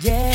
Yeah.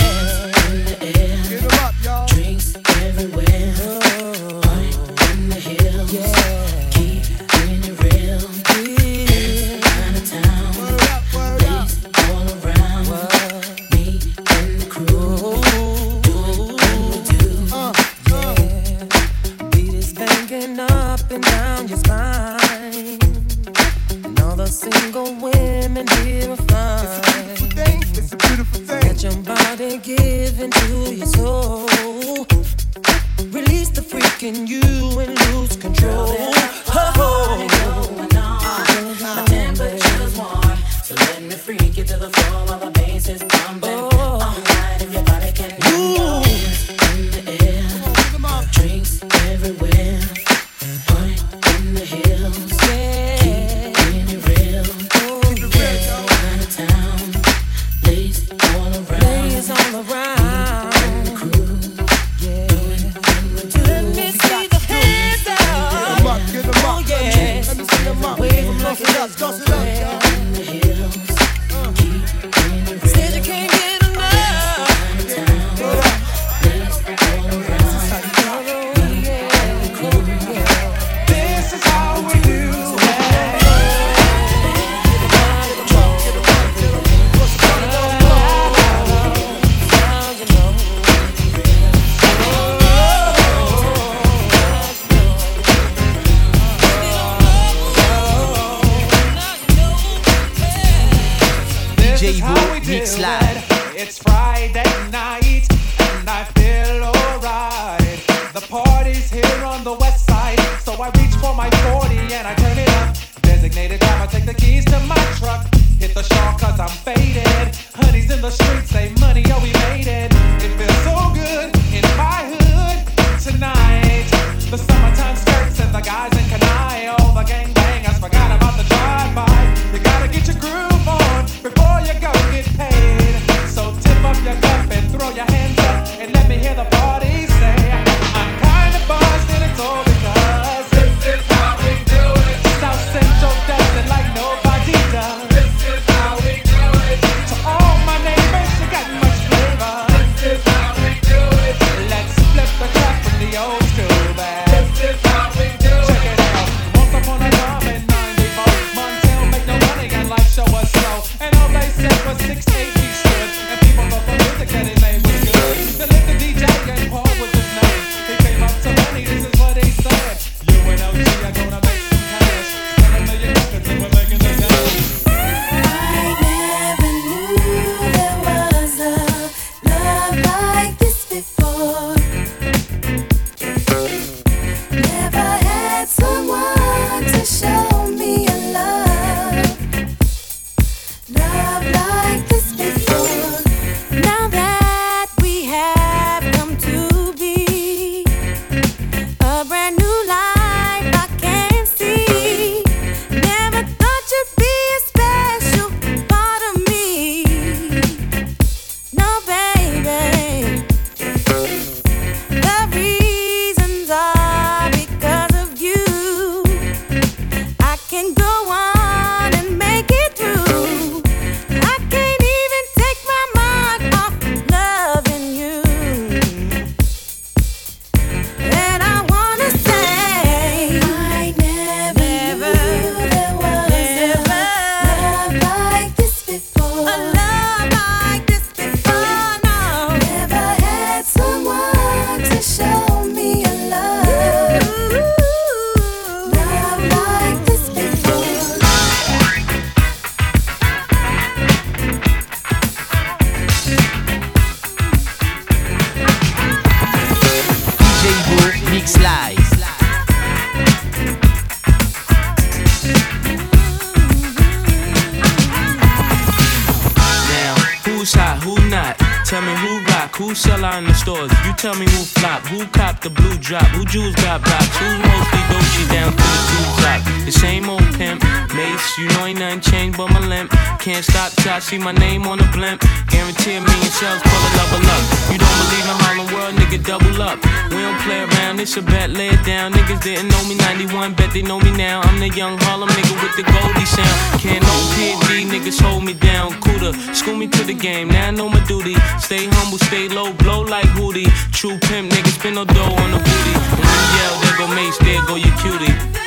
With sound. Can't no PD, niggas hold me down. Cooler, school me to the game, now I know my duty. Stay humble, stay low, blow like Hootie. True pimp, niggas spin no dough on the booty. When you yell, there go Mace, there go your cutie.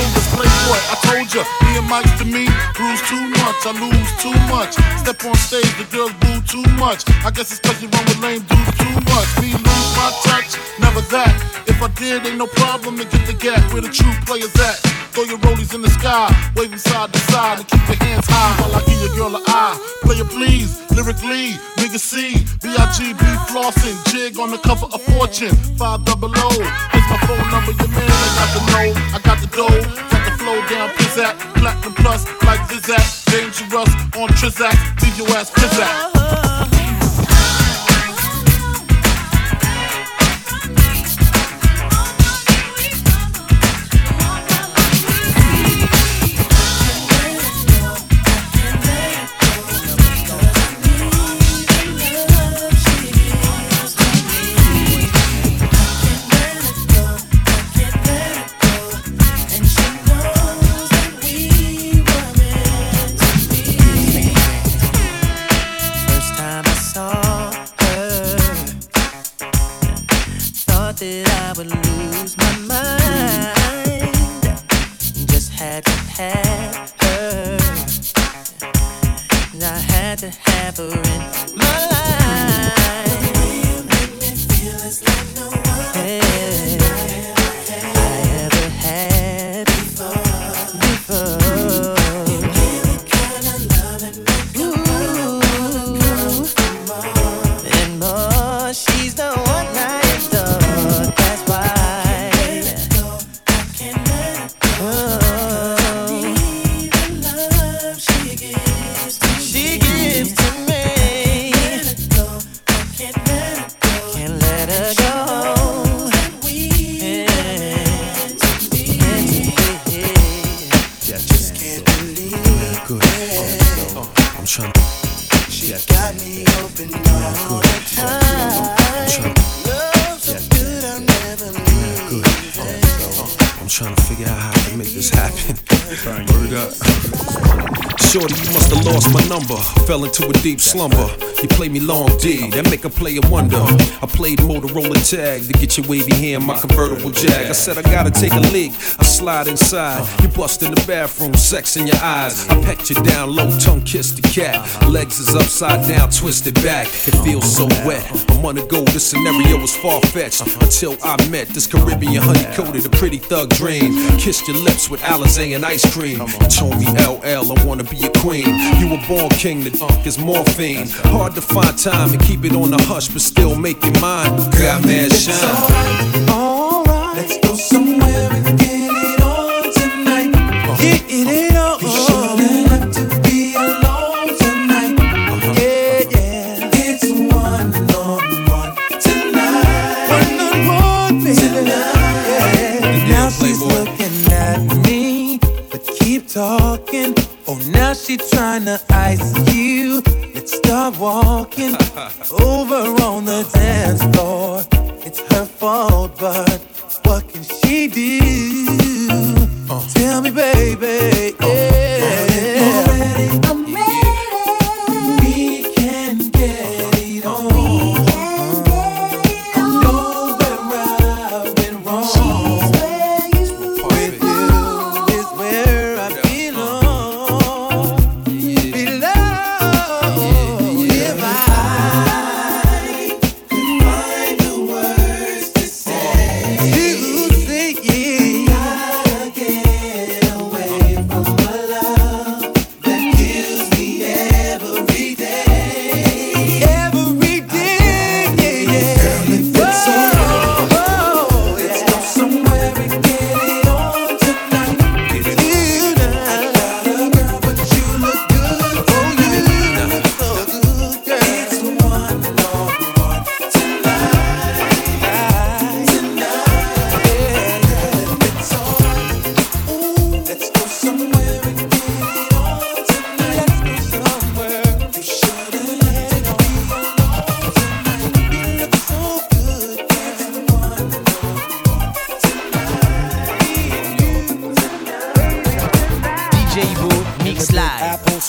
Told ya, me and Mike's to me. Bruise too much, I lose too much. Step on stage, the girls boo too much. I guess it's cause you run with lame dudes too much. Me lose my touch, never that. If I did, ain't no problem to get the gap where the true players at. Throw your rollies in the sky, waving side to side, and keep your hands high while I give your girl an eye. Player please, lyrically, nigga C, B-I-G-B flossing, jig on the cover of Fortune, 5 double O. Here's my phone number, your man, I got the know, I got the dough, got the flow down, pizzat, platinum plus, like Zizak, dangerous on Trizak, leave your ass pizzat. Play me long D, that make a player wonder. I played Motorola tag to get your wavy in my convertible jag. I said I gotta take a leak. Slide inside. You bust in the bathroom, sex in your eyes. I pecked you down low, tongue kiss the cat. Legs is upside down, twisted back. It feels so wet. A month ago, this scenario was far fetched. Until I met this Caribbean honey coated, a pretty thug dream. Kissed your lips with Alizé and ice cream. You told me LL, I wanna be a queen. You were born king, the dunk is morphine. Hard to find time and keep it on the hush, but still make it mine. Got mad shine.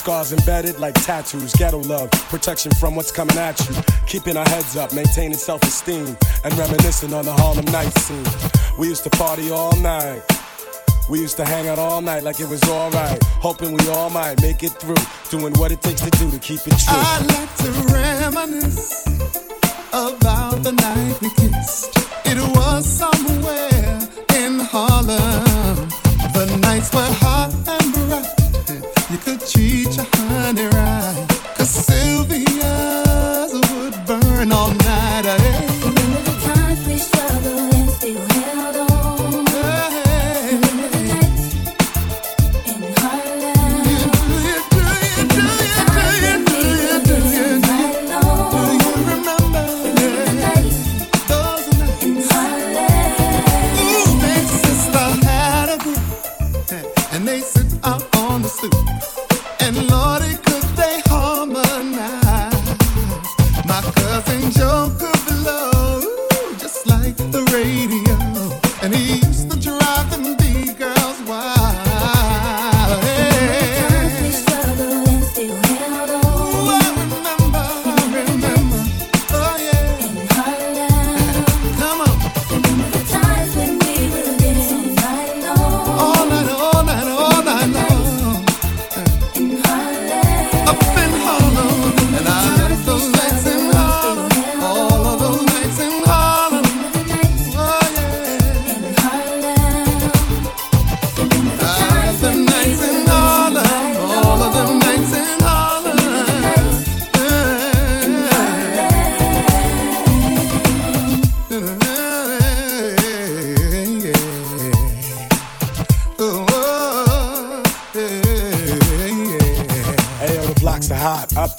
Scars embedded like tattoos. Ghetto love, protection from what's coming at you. Keeping our heads up, maintaining self-esteem, and reminiscing on the Harlem Nights scene. We used to party all night. We used to hang out all night like it was alright, hoping we all might make it through, doing what it takes to do to keep it true. I like to reminisce about the night we kissed. It was somewhere in Harlem. The nights were hot You could treat your honey right.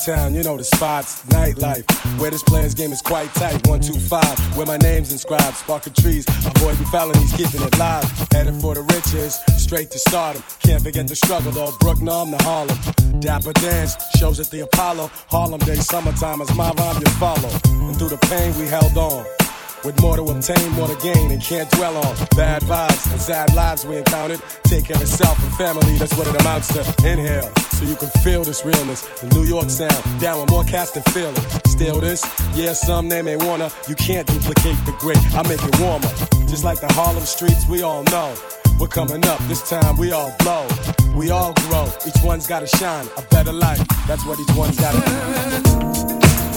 Uptown, you know the spots. Nightlife, where this player's game is quite tight. One, two, five, where my name's inscribed. Sparking trees, avoiding felonies, keeping it live. Headed for the riches, straight to stardom. Can't forget the struggle, though. Brooklyn to Harlem. Dapper dance, shows at the Apollo. Harlem Day, summertime is my rhyme you follow. And through the pain, we held on. With more to obtain, more to gain, and can't dwell on bad vibes and sad lives we encountered. Take care of self and family, that's what it amounts to. Inhale, so you can feel this realness. The New York sound, down with more cast and feeling. Still this, yeah, some they may wanna. You can't duplicate the great, I make it warmer. Just like the Harlem streets, we all know. We're coming up, this time we all blow. We all grow, each one's gotta shine. A better life, that's what each one's gotta do.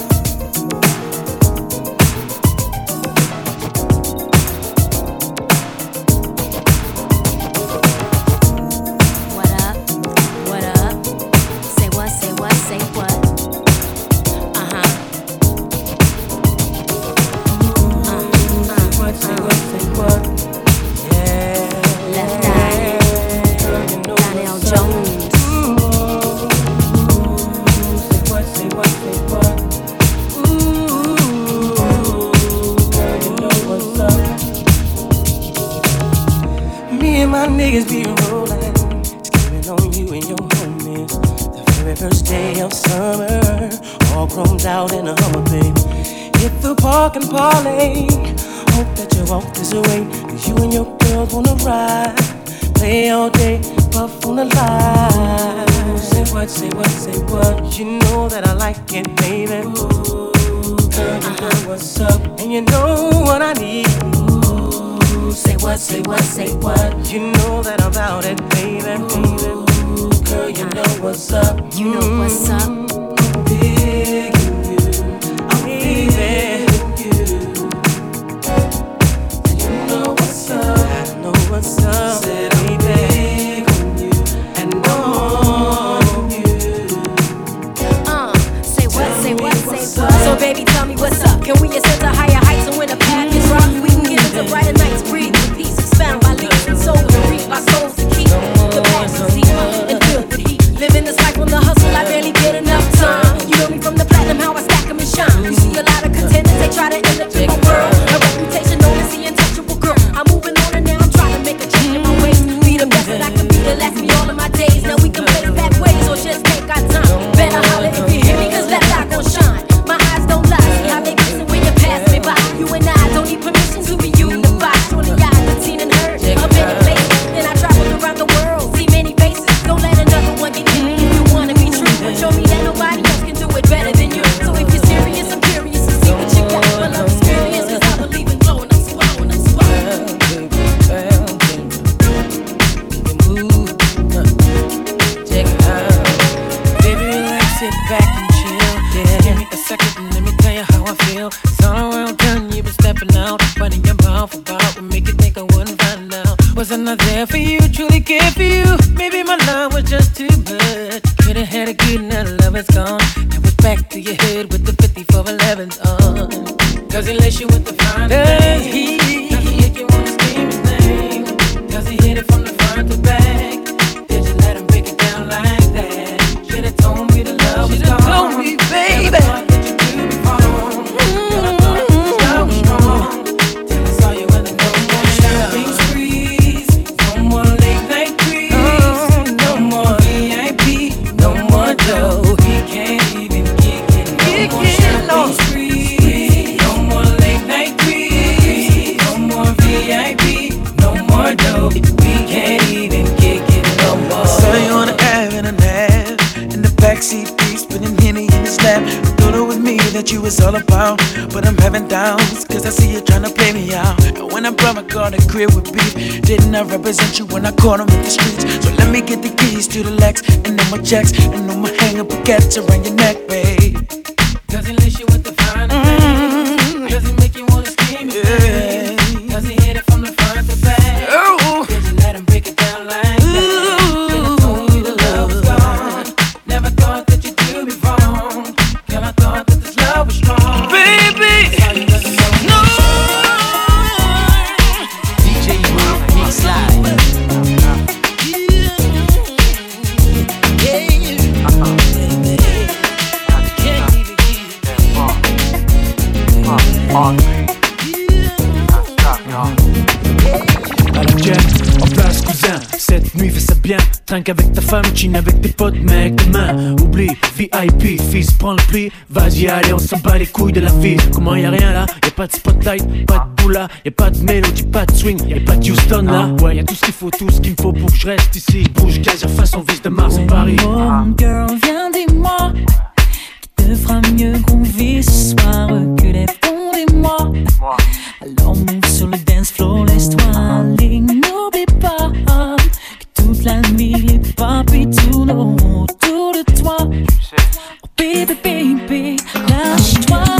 Your homies. The very first day of summer, all chromed out in a Hummer, baby. Hit the park and parlay. Hope that you walk this way, cause you and your girls wanna ride. Play all day, puff on the line. Say what, say what, say what. You know that I like it, baby. Ooh, girl, you what's up, and you know what I need. Ooh, say what, say what, say what. You know that I'm about it, baby, baby. Girl, you know what's up. You know what's up. À en place cousin. Cette nuit fais ça bien. Trinque avec ta femme, chine avec tes potes mec demain. Oublie, VIP, fils prends le pli. Vas-y allez on s'en bat les couilles de la vie. Comment y a rien là, y a pas de spotlight, pas de boula Y a pas de mélodie, pas de swing, y a pas de Houston là. Ouais y a tout ce qu'il faut, tout ce qu'il me faut pour que je reste ici. Bouge quasi façon vis de Mars et Paris. Home girl, viens dis-moi. Qui te fera mieux qu'on vit ce soir? Que les fonds des mois. Alors sur le dance floor, laisse-toi aller la nuit les papis tournent autour de toi Oh baby, baby, lâche-toi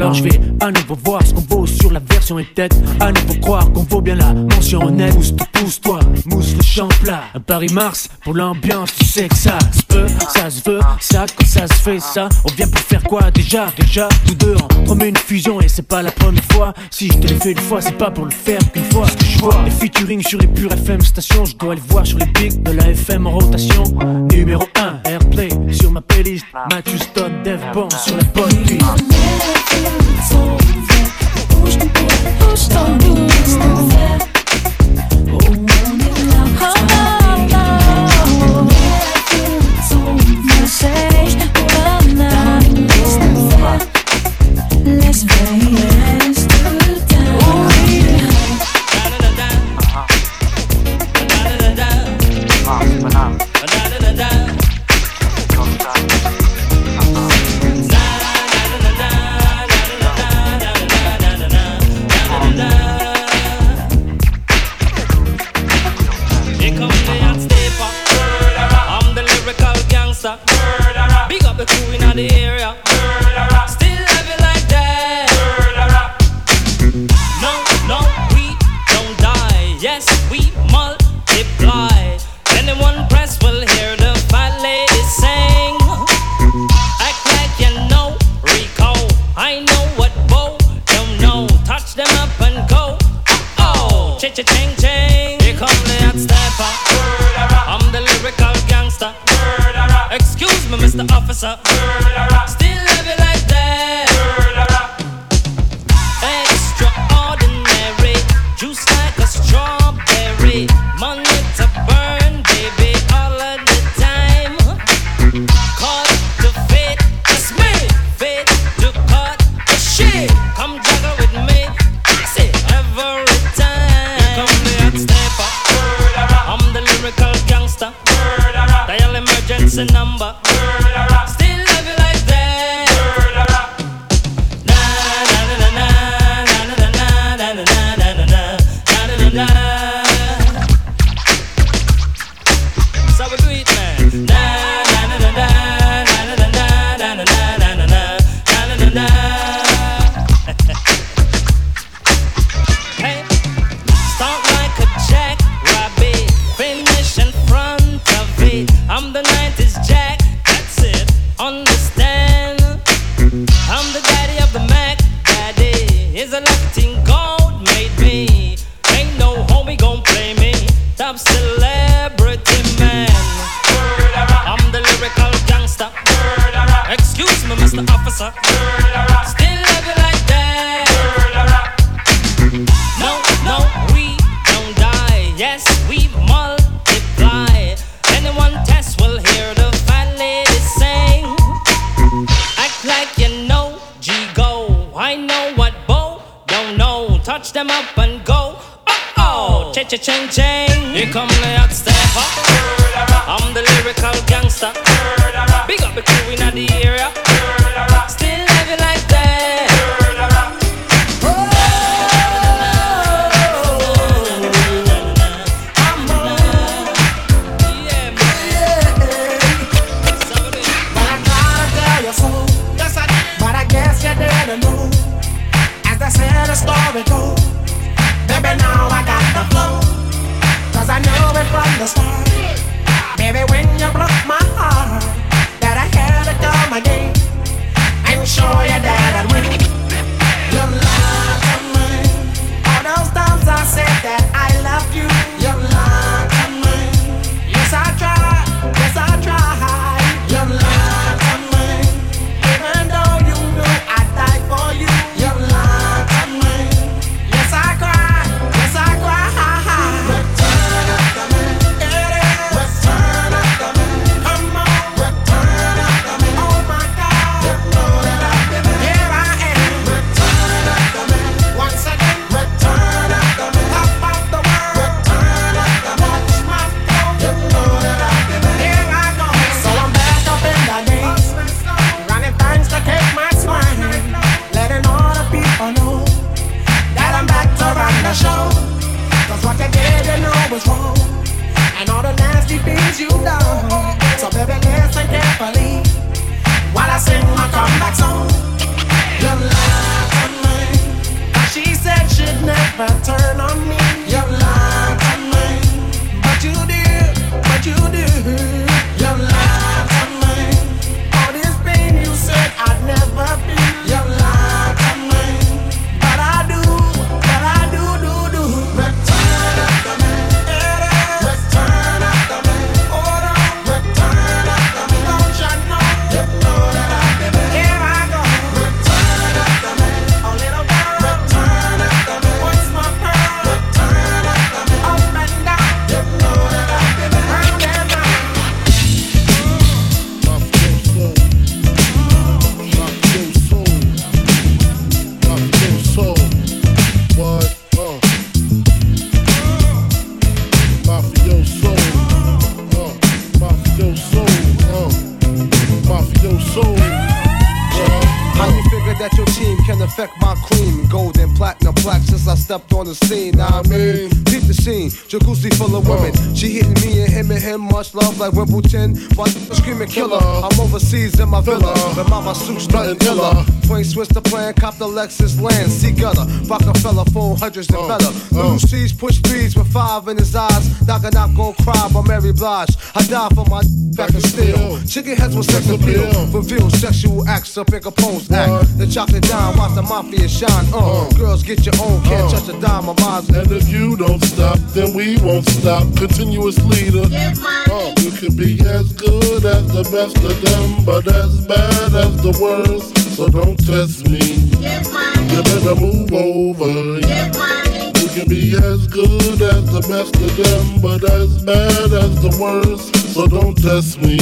Alors je vais à nouveau voir ce qu'on vaut sur la version et peut-être à nouveau croire qu'on vaut bien la mention honnête. Pousse toi, pousse toi, mousse le champ plat. Un Paris Mars pour l'ambiance Tu sais que ça se peut, ça se veut. Ça quand ça se fait ça On vient pour faire quoi déjà? Déjà nous deux on promet une fusion Et c'est pas la première fois. Si je te l'ai fait une fois c'est pas pour le faire qu'une fois. Ce que je vois Les featuring sur les pures FM stations. Je dois les voir sur les pics de la FM en rotation. Numéro 1 Airplay sur ma playlist. Matthew Stone, Dev Bond sur la bonne piste Bouge ton boule, bouge ton boule, ching ching. Here come the hot stepper. I'm the lyrical gangster. Excuse me, Mr. Officer. like Wimbledon. But screaming killer. I'm overseas in my villa. With mama suits nothing illa. Twin switch the plan, cop the Lexus land. Sea gutter. Rockefeller, phone hundreds and uh, better. Uh. Blue seas push threes with five in his eyes. Knock and knock, gon' cry by Mary Blige. I die for my back and steel. Chicken heads with sex appeal. Reveal sexual acts up in pose act. The chocolate dime, watch the mafia shine. Uh, uh. girls get your own, can't touch a dime of mine. And if you don't stop, then we won't stop. Continuous leader. Uh, you can be as good as the best of them, but as bad as the worst. So don't test me. You better move over. You can be as good as the best of them, but as bad as the worst. So don't test me.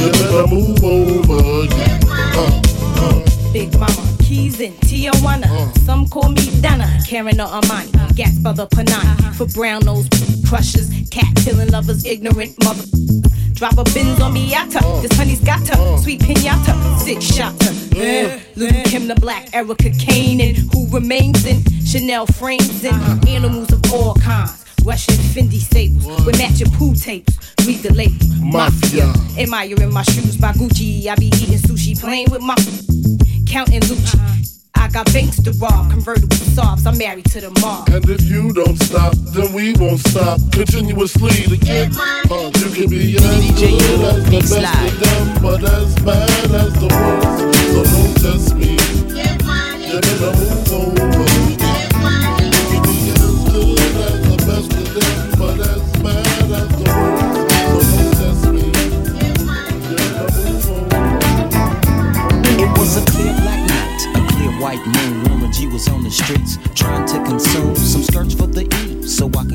You better move over. Uh, uh. Big Mama, Keys in Tijuana. Some call me Donna, Karen or Armani. Gas by the Panani. For brown nose crushers, cat killing lovers, ignorant mother. Drop a bins on Miata. This honey's got her. Sweet pinata. Six shotter. Uh, Lil Kim the Black, Erica Kane, and who remains in Chanel frames and animals of all kinds. Russian Fendi staples with matching pool tapes. Read the label. Mafia. Admiring my shoes by Gucci. I be eating sushi, playing with my counting Lucci. I got banks to rob, convertible sobs. I'm married to the mob. And if you don't stop, then we won't stop. Continuously to get uh, you can be as good as the best of them, but as bad as the worst. So don't test me. You better move trying to consume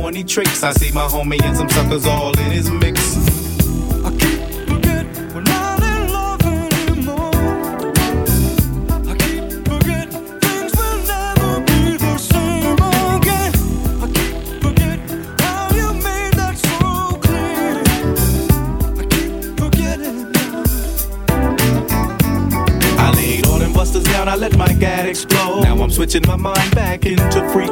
horny tricks. I see my homie and some suckers all in his mix. I keep forgetting we're not in love anymore. I keep forgetting things will never be the same again. I keep forgetting how you made that so clear. I keep forgetting. I laid all them busters down, I let my gat explode. Now I'm switching my mind back into freak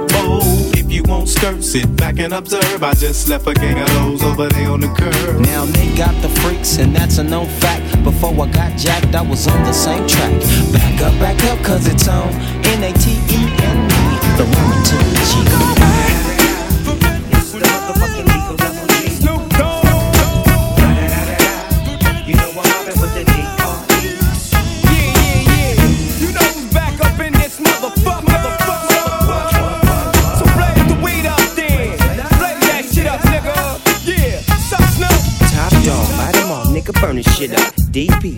sit back and observe. I just left a gang of those over there on the curb. Now they got the freaks, and that's a known fact. Before I got jacked, I was on the same track. Back up, back up, cause it's on N A T E N E, the woman to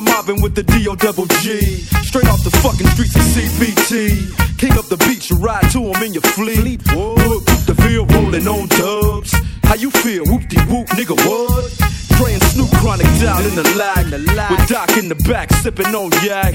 I'm mobbing with the D.O. double G. Straight off the fucking streets of CPT. King up the beach, you ride to him in your fleet. Look, the field rolling on dubs. How you feel? Whoop de whoop, nigga, what? And Snoop chronic down in the lag. With Doc in the back, sipping on yak.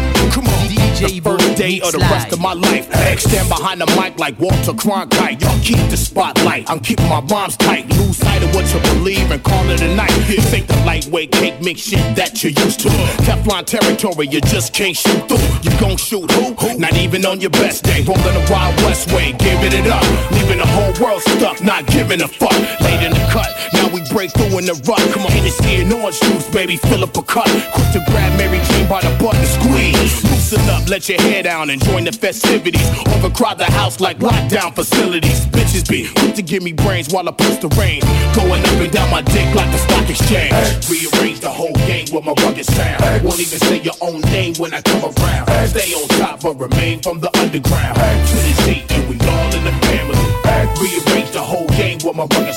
Come on. the first day of the rest of my life. X stand behind the mic like Walter Cronkite. Y'all keep the spotlight. I'm keeping my bombs tight. Lose sight of what you believe and call it a night. You think the lightweight cake mix shit that you're used to. Teflon territory, you just can't shoot through. You gon' shoot who? Not even on your best day. Rolling the Wild West way, giving it up. Leaving the whole world stuck, not giving a fuck. Late in the cut, now we break through in the rut. Come on, Hennessy and orange juice, baby, fill up a cup. Quick to grab Mary Jane by the butt and squeeze. Loosen up, let your hair down and join the festivities. Overcrowd the house like lockdown facilities. Bitches be quick to give me brains while I push the rain. Going up and down my dick like the stock exchange. Rearrange the whole game with my rugged sound. Won't even say your own name when I come around. Stay on top but remain from the underground. To the Z and we all in the family. Rearrange the whole game with my rugged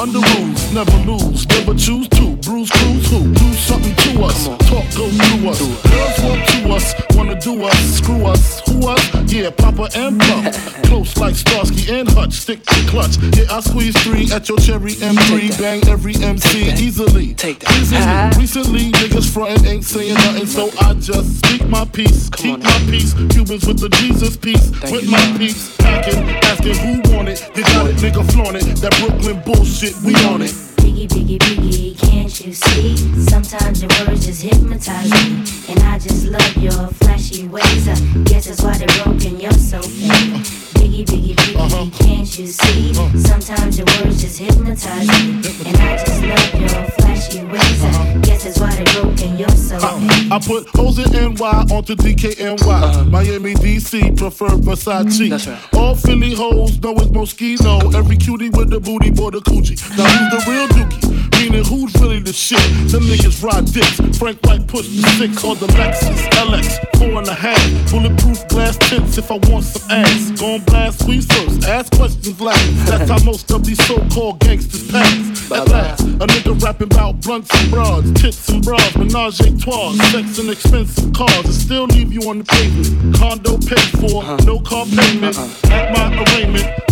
under rules. Never lose, never choose to. Bruise, cruise, who? Do something to us. Talk, go through us. Girls want to us, wanna do us. Screw us, who us? Yeah, Papa and Pump. Close like Starsky and Hutch. Stick to clutch. Yeah, I squeeze three at your cherry M3. Bang every MC easily. Take that. Easily. Recently, frontin' ain't saying nothing, so I just speak my peace. Keep my peace. Cubans with the Jesus peace. with my peace. Packing, asking who want it. You got it, nigga, flaunt it. That Brooklyn bullshit, we on it. Biggie, biggie, biggie, can't you see? Sometimes your words just hypnotize me. And I just love your flashy ways. I guess that's why they're broken, you're so fake. Biggie, biggie, biggie, uh-huh. can't you see? Uh-huh. Sometimes your words just hypnotize me. And I just love your flashy ways. I uh-huh. guess that's why they're broken, you're so fake. I put hoes in NY onto DKNY. Miami, DC, prefer Versace. All Philly hoes know it's Moschino. Every cutie with the booty, boy, the coochie. Now who's the real dookie? Meaning who's really the shit? Them niggas ride dicks. Frank White push the six on the Lexus LX, four and a half. Bulletproof glass tints if I want some ass. Gon' blast squeeze first, ask questions last. That's how most of these so-called gangsters pass. At last, a nigga rapping about blunts and bras, tits and bras, menage a trois, sex and expensive cars, and still leave you on the pavement. Condo paid for, uh-huh. no car payment. Uh-uh. At my arraignment,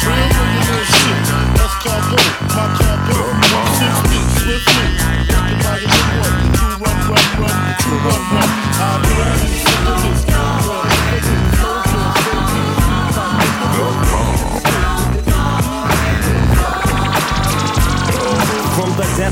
From the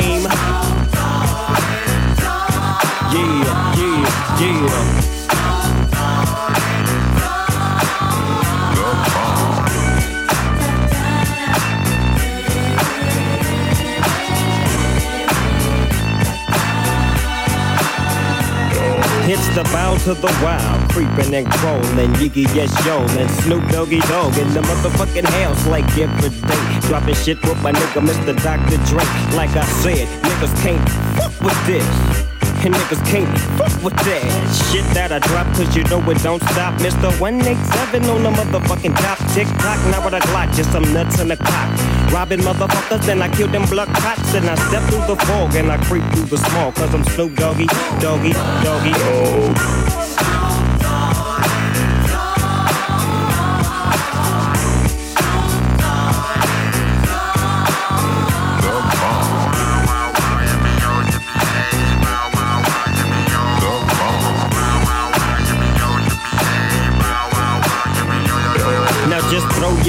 Yeah, yeah, yeah. It's the bow to the wild, creeping and crawling, Yiggy yes yo, and Snoop Doggy Dogg in the motherfucking house like every day. Dropping shit with my nigga Mr. Dr. Dre. Like I said, niggas can't fuck with this. And niggas can't fuck with that shit that I drop, cause you know it don't stop. Mr. 187 on the motherfucking top. Tick tock, now with a Glock, just some nuts in a cock. Robbing motherfuckers, and I kill them blood cops. And I step through the fog and I creep through the small, cause I'm Snoop Doggy, Doggy, Doggy. Oh.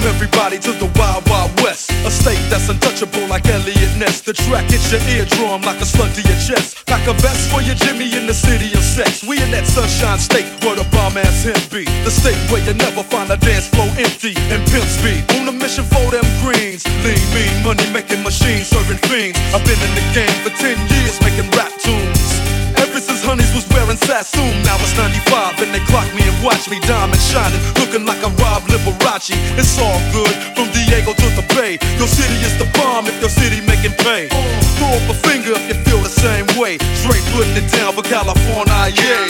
Welcome everybody to the Wild Wild West. A state that's untouchable like Eliot Ness. The track hits your eardrum like a slug to your chest. Like a vest for your Jimmy in the city of sex. We in that sunshine state where the bomb ass him be. The state where you never find a dance floor empty and pimp speed. On a mission for them greens. Lean, mean, money making machines serving fiends. I've been in the game for 10 years making rap tunes. Ever since Honeys was wearing Sassoon, now it's 95 and they clock watch me diamond shining, looking like a Rob Liberace. It's all good from Diego to the Bay. Your city is the bomb if your city making pay. Throw up a finger if you feel the same way. Straight putting it down for California, yeah.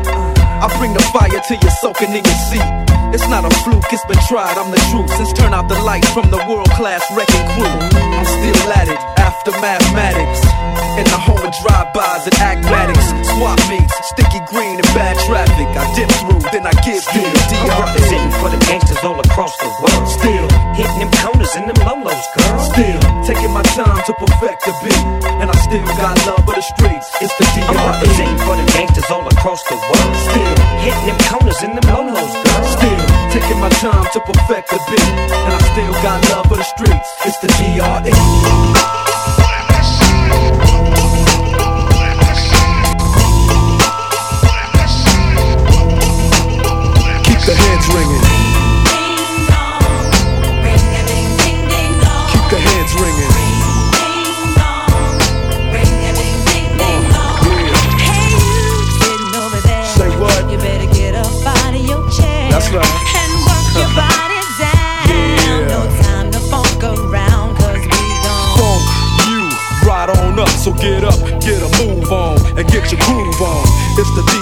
I bring the fire till you're soaking in your seat. It's not a fluke, it's been tried, I'm the truth. Since turn out the lights from the world class wrecking crew. I'm still at it, after mathematics. In the home of drive-bys and acmatics. Swap meets, sticky green and bad traffic. I dip through, then I give you the I'm DRE. representing for the gangsters all across the world. Still, hitting them corners and them lolos, girl. Still, taking my time to perfect the beat. And I still got love for the streets. It's the I'm DRE. representing for the gangsters all across the world. Still, hitting them corners and them lolos, girl. Still, taking my time to perfect the beat. And I still got love for the streets. It's the DRE. Keep the heads ringing.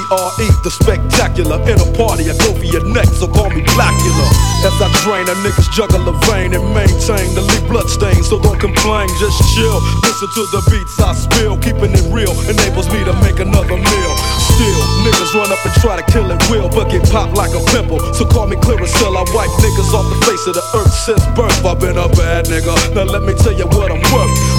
It's the spectacular. In a party, I go for your neck, so call me Blacula. As I drain a nigga's juggle of vein and maintain the leak blood stain, so don't complain, just chill. Listen to the beats I spill, keeping it real enables me to make another meal. Still, niggas run up and try to kill it will, but get popped like a pimple. So call me Clearasil, I wipe niggas off the face of the earth since birth. I've been a bad nigga. Now let me tell you what I'm worth.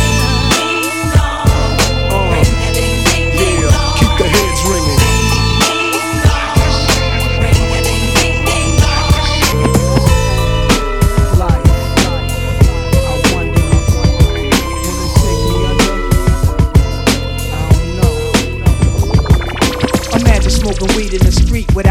without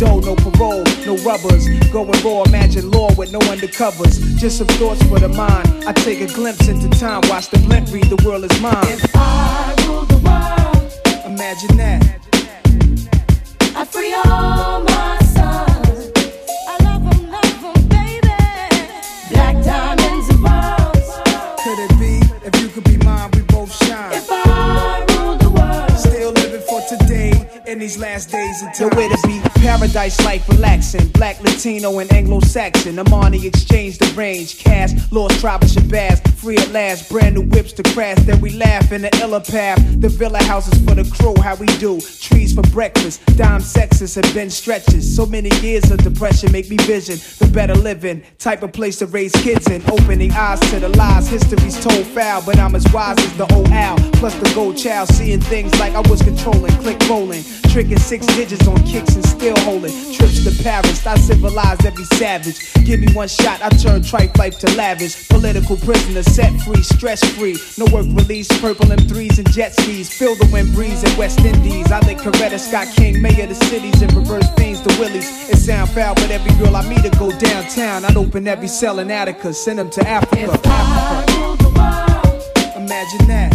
dough, no parole, no rubbers. Going raw, imagine law with no undercovers. Just some thoughts for the mind. I take a glimpse into time, watch the blimp read, the world is mine. If I rule the world, imagine that. I free all my sons. I love 'em, love 'em, baby. Black diamonds and pearls. Could it be? If you could be mine, we both shine. If I rule the world, Still living for today in these last days of time. The way to be paradise life relaxing. Black, Latino, and Anglo-Saxon. Armani exchange the range. Cash, lost tribe Shabazz. Free at last. Brand new whips to crash. Then we laugh in the illa path. The villa houses for the crew. How we do. Trees for breakfast. Dime sexes have been stretches. So many years of depression make me vision the better living. Type of place to raise kids in. Opening eyes to the lies. History's told foul. But I'm as wise as the old owl. Plus the gold child. Seeing things like I was controlling. Click rolling. Tricking six digits on kicks and still holding. Trips to Paris. I civilized every savage. Give me one shot. I turn tripe life to lavish. Political prisoner set free. Stress free. No work release. Purple M3s and jet skis. Feel the wind breeze in West Indies. I lick Coretta Scott King. Mayor of the cities and reverse things to Willies. It sound foul, but every girl I meet a go downtown, I'd open every cell in Attica, send them to Africa. Imagine that.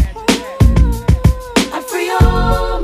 I free all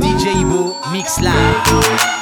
DJ Ibo, mix live.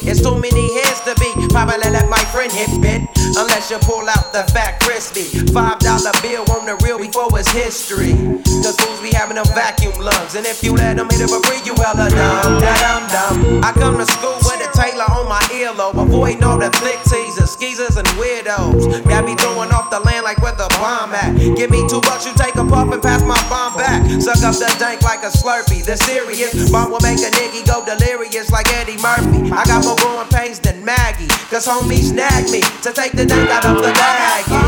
Too many heads to be. Probably let my friend hit bit. Unless you pull out the fat crispy. Five dollar bill on the real before it's history. Cause fools be having them vacuum lungs. And if you let them hit it for free, you hella dumb, da dum dum. I come to school Taylor on my earlobe. Avoiding all the flick teasers, skeezers, and weirdos. Got me throwing off the land like where the bomb at. Give me two bucks, you take a puff and pass my bomb back. Suck up the dank like a slurpee. The serious bomb will make a nigga go delirious like Eddie Murphy. I got more growing pains than Maggie. Cause homies nag me to take the dank out of the baggie.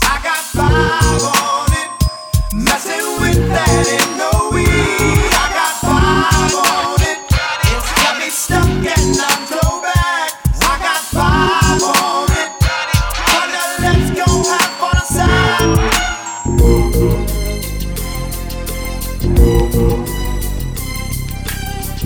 I got five on it. Messing with that